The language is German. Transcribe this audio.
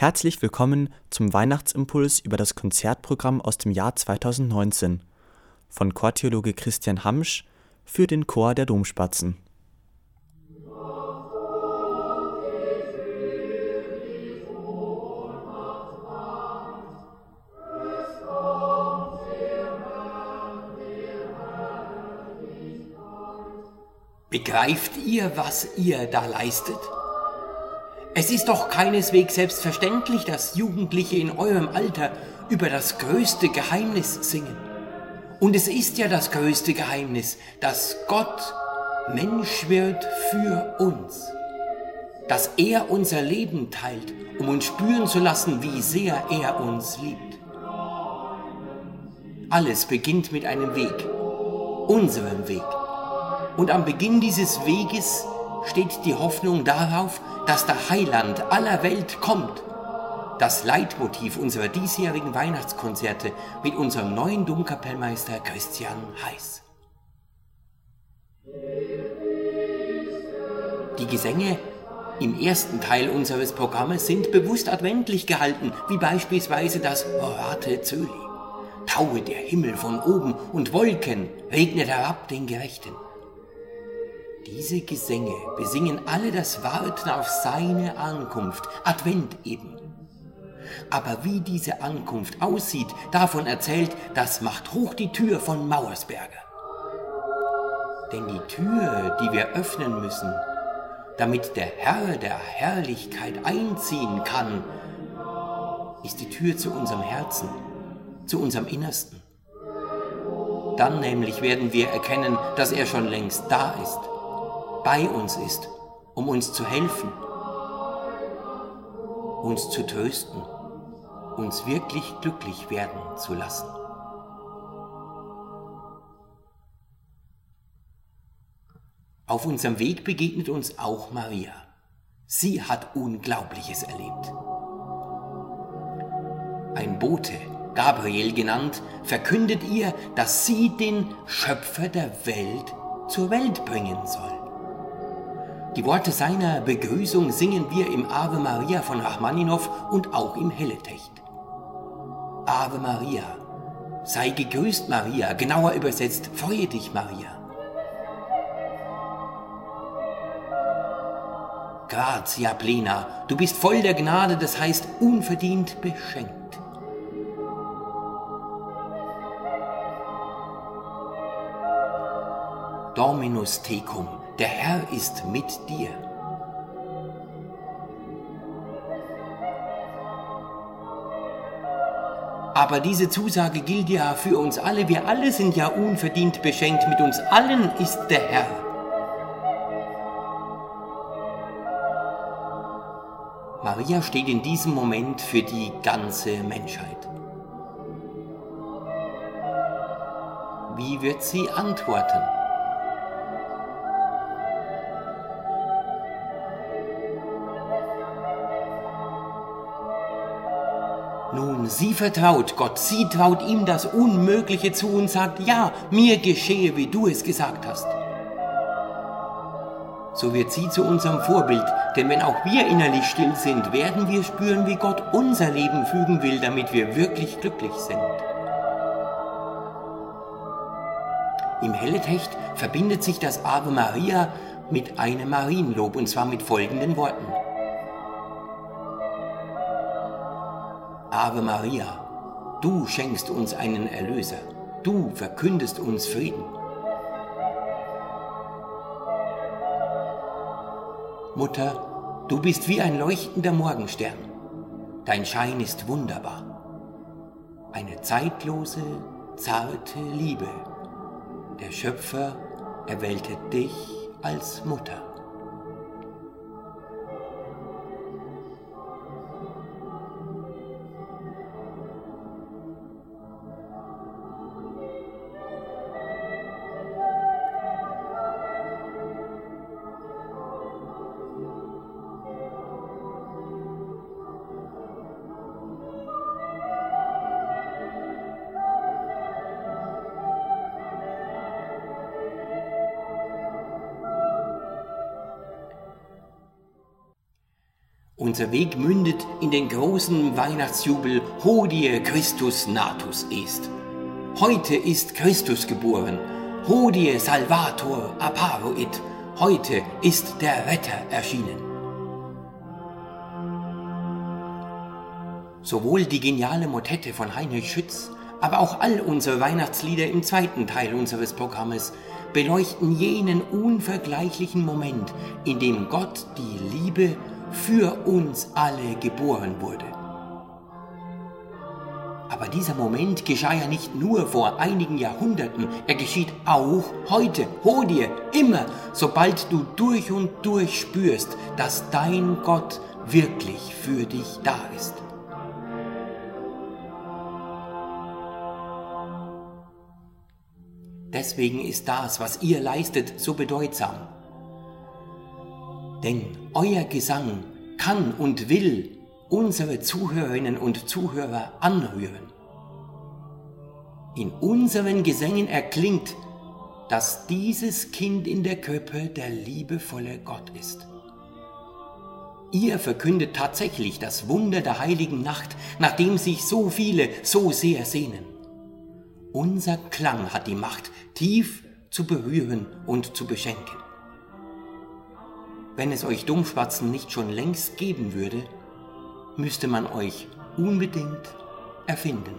Herzlich willkommen zum Weihnachtsimpuls über das Konzertprogramm aus dem Jahr 2019 von Chortheologe Christian Hamsch für den Chor der Domspatzen. Begreift ihr, was ihr da leistet? Es ist doch keineswegs selbstverständlich, dass Jugendliche in eurem Alter über das größte Geheimnis singen. Und es ist ja das größte Geheimnis, dass Gott Mensch wird für uns. Dass er unser Leben teilt, um uns spüren zu lassen, wie sehr er uns liebt. Alles beginnt mit einem Weg, unserem Weg. Und am Beginn dieses Weges steht die Hoffnung darauf, dass der Heiland aller Welt kommt. Das Leitmotiv unserer diesjährigen Weihnachtskonzerte mit unserem neuen Domkapellmeister Christian Heiß. Die Gesänge im ersten Teil unseres Programmes sind bewusst adventlich gehalten, wie beispielsweise das Orate Zöli. Taue der Himmel von oben und Wolken regnet herab den Gerechten. Diese Gesänge besingen alle das Warten auf seine Ankunft, Advent eben. Aber wie diese Ankunft aussieht, davon erzählt das macht hoch die Tür von Mauersberger. Denn die Tür, die wir öffnen müssen, damit der Herr der Herrlichkeit einziehen kann, ist die Tür zu unserem Herzen, zu unserem Innersten. Dann nämlich werden wir erkennen, dass er schon längst da ist bei uns ist, um uns zu helfen, uns zu trösten, uns wirklich glücklich werden zu lassen. Auf unserem Weg begegnet uns auch Maria. Sie hat Unglaubliches erlebt. Ein Bote, Gabriel genannt, verkündet ihr, dass sie den Schöpfer der Welt zur Welt bringen soll. Die Worte seiner Begrüßung singen wir im Ave Maria von Rachmaninow und auch im Helletecht. Ave Maria, sei gegrüßt Maria, genauer übersetzt, freue dich Maria. Gratia plena, du bist voll der Gnade, das heißt unverdient beschenkt. Dominus tecum, der Herr ist mit dir. Aber diese Zusage gilt ja für uns alle. Wir alle sind ja unverdient beschenkt. Mit uns allen ist der Herr. Maria steht in diesem Moment für die ganze Menschheit. Wie wird sie antworten? Nun, sie vertraut Gott, sie traut ihm das Unmögliche zu und sagt, ja, mir geschehe, wie du es gesagt hast. So wird sie zu unserem Vorbild, denn wenn auch wir innerlich still sind, werden wir spüren, wie Gott unser Leben fügen will, damit wir wirklich glücklich sind. Im Helletecht verbindet sich das Ave Maria mit einem Marienlob und zwar mit folgenden Worten. Ave Maria, du schenkst uns einen Erlöser, du verkündest uns Frieden. Mutter, du bist wie ein leuchtender Morgenstern, dein Schein ist wunderbar. Eine zeitlose, zarte Liebe. Der Schöpfer erwählte dich als Mutter. Unser Weg mündet in den großen Weihnachtsjubel Hodie Christus natus est. Heute ist Christus geboren. Hodie Salvator apparuit. Heute ist der Retter erschienen. Sowohl die geniale Motette von Heinrich Schütz, aber auch all unsere Weihnachtslieder im zweiten Teil unseres Programmes beleuchten jenen unvergleichlichen Moment, in dem Gott die Liebe für uns alle geboren wurde. Aber dieser Moment geschah ja nicht nur vor einigen Jahrhunderten, er geschieht auch heute, hol dir, immer, sobald du durch und durch spürst, dass dein Gott wirklich für dich da ist. Deswegen ist das, was ihr leistet, so bedeutsam. Denn euer Gesang kann und will unsere Zuhörerinnen und Zuhörer anrühren. In unseren Gesängen erklingt, dass dieses Kind in der Krippe der liebevolle Gott ist. Ihr verkündet tatsächlich das Wunder der heiligen Nacht, nach dem sich so viele so sehr sehnen. Unser Klang hat die Macht, tief zu berühren und zu beschenken. Wenn es euch Dummschwatzen nicht schon längst geben würde, müsste man euch unbedingt erfinden.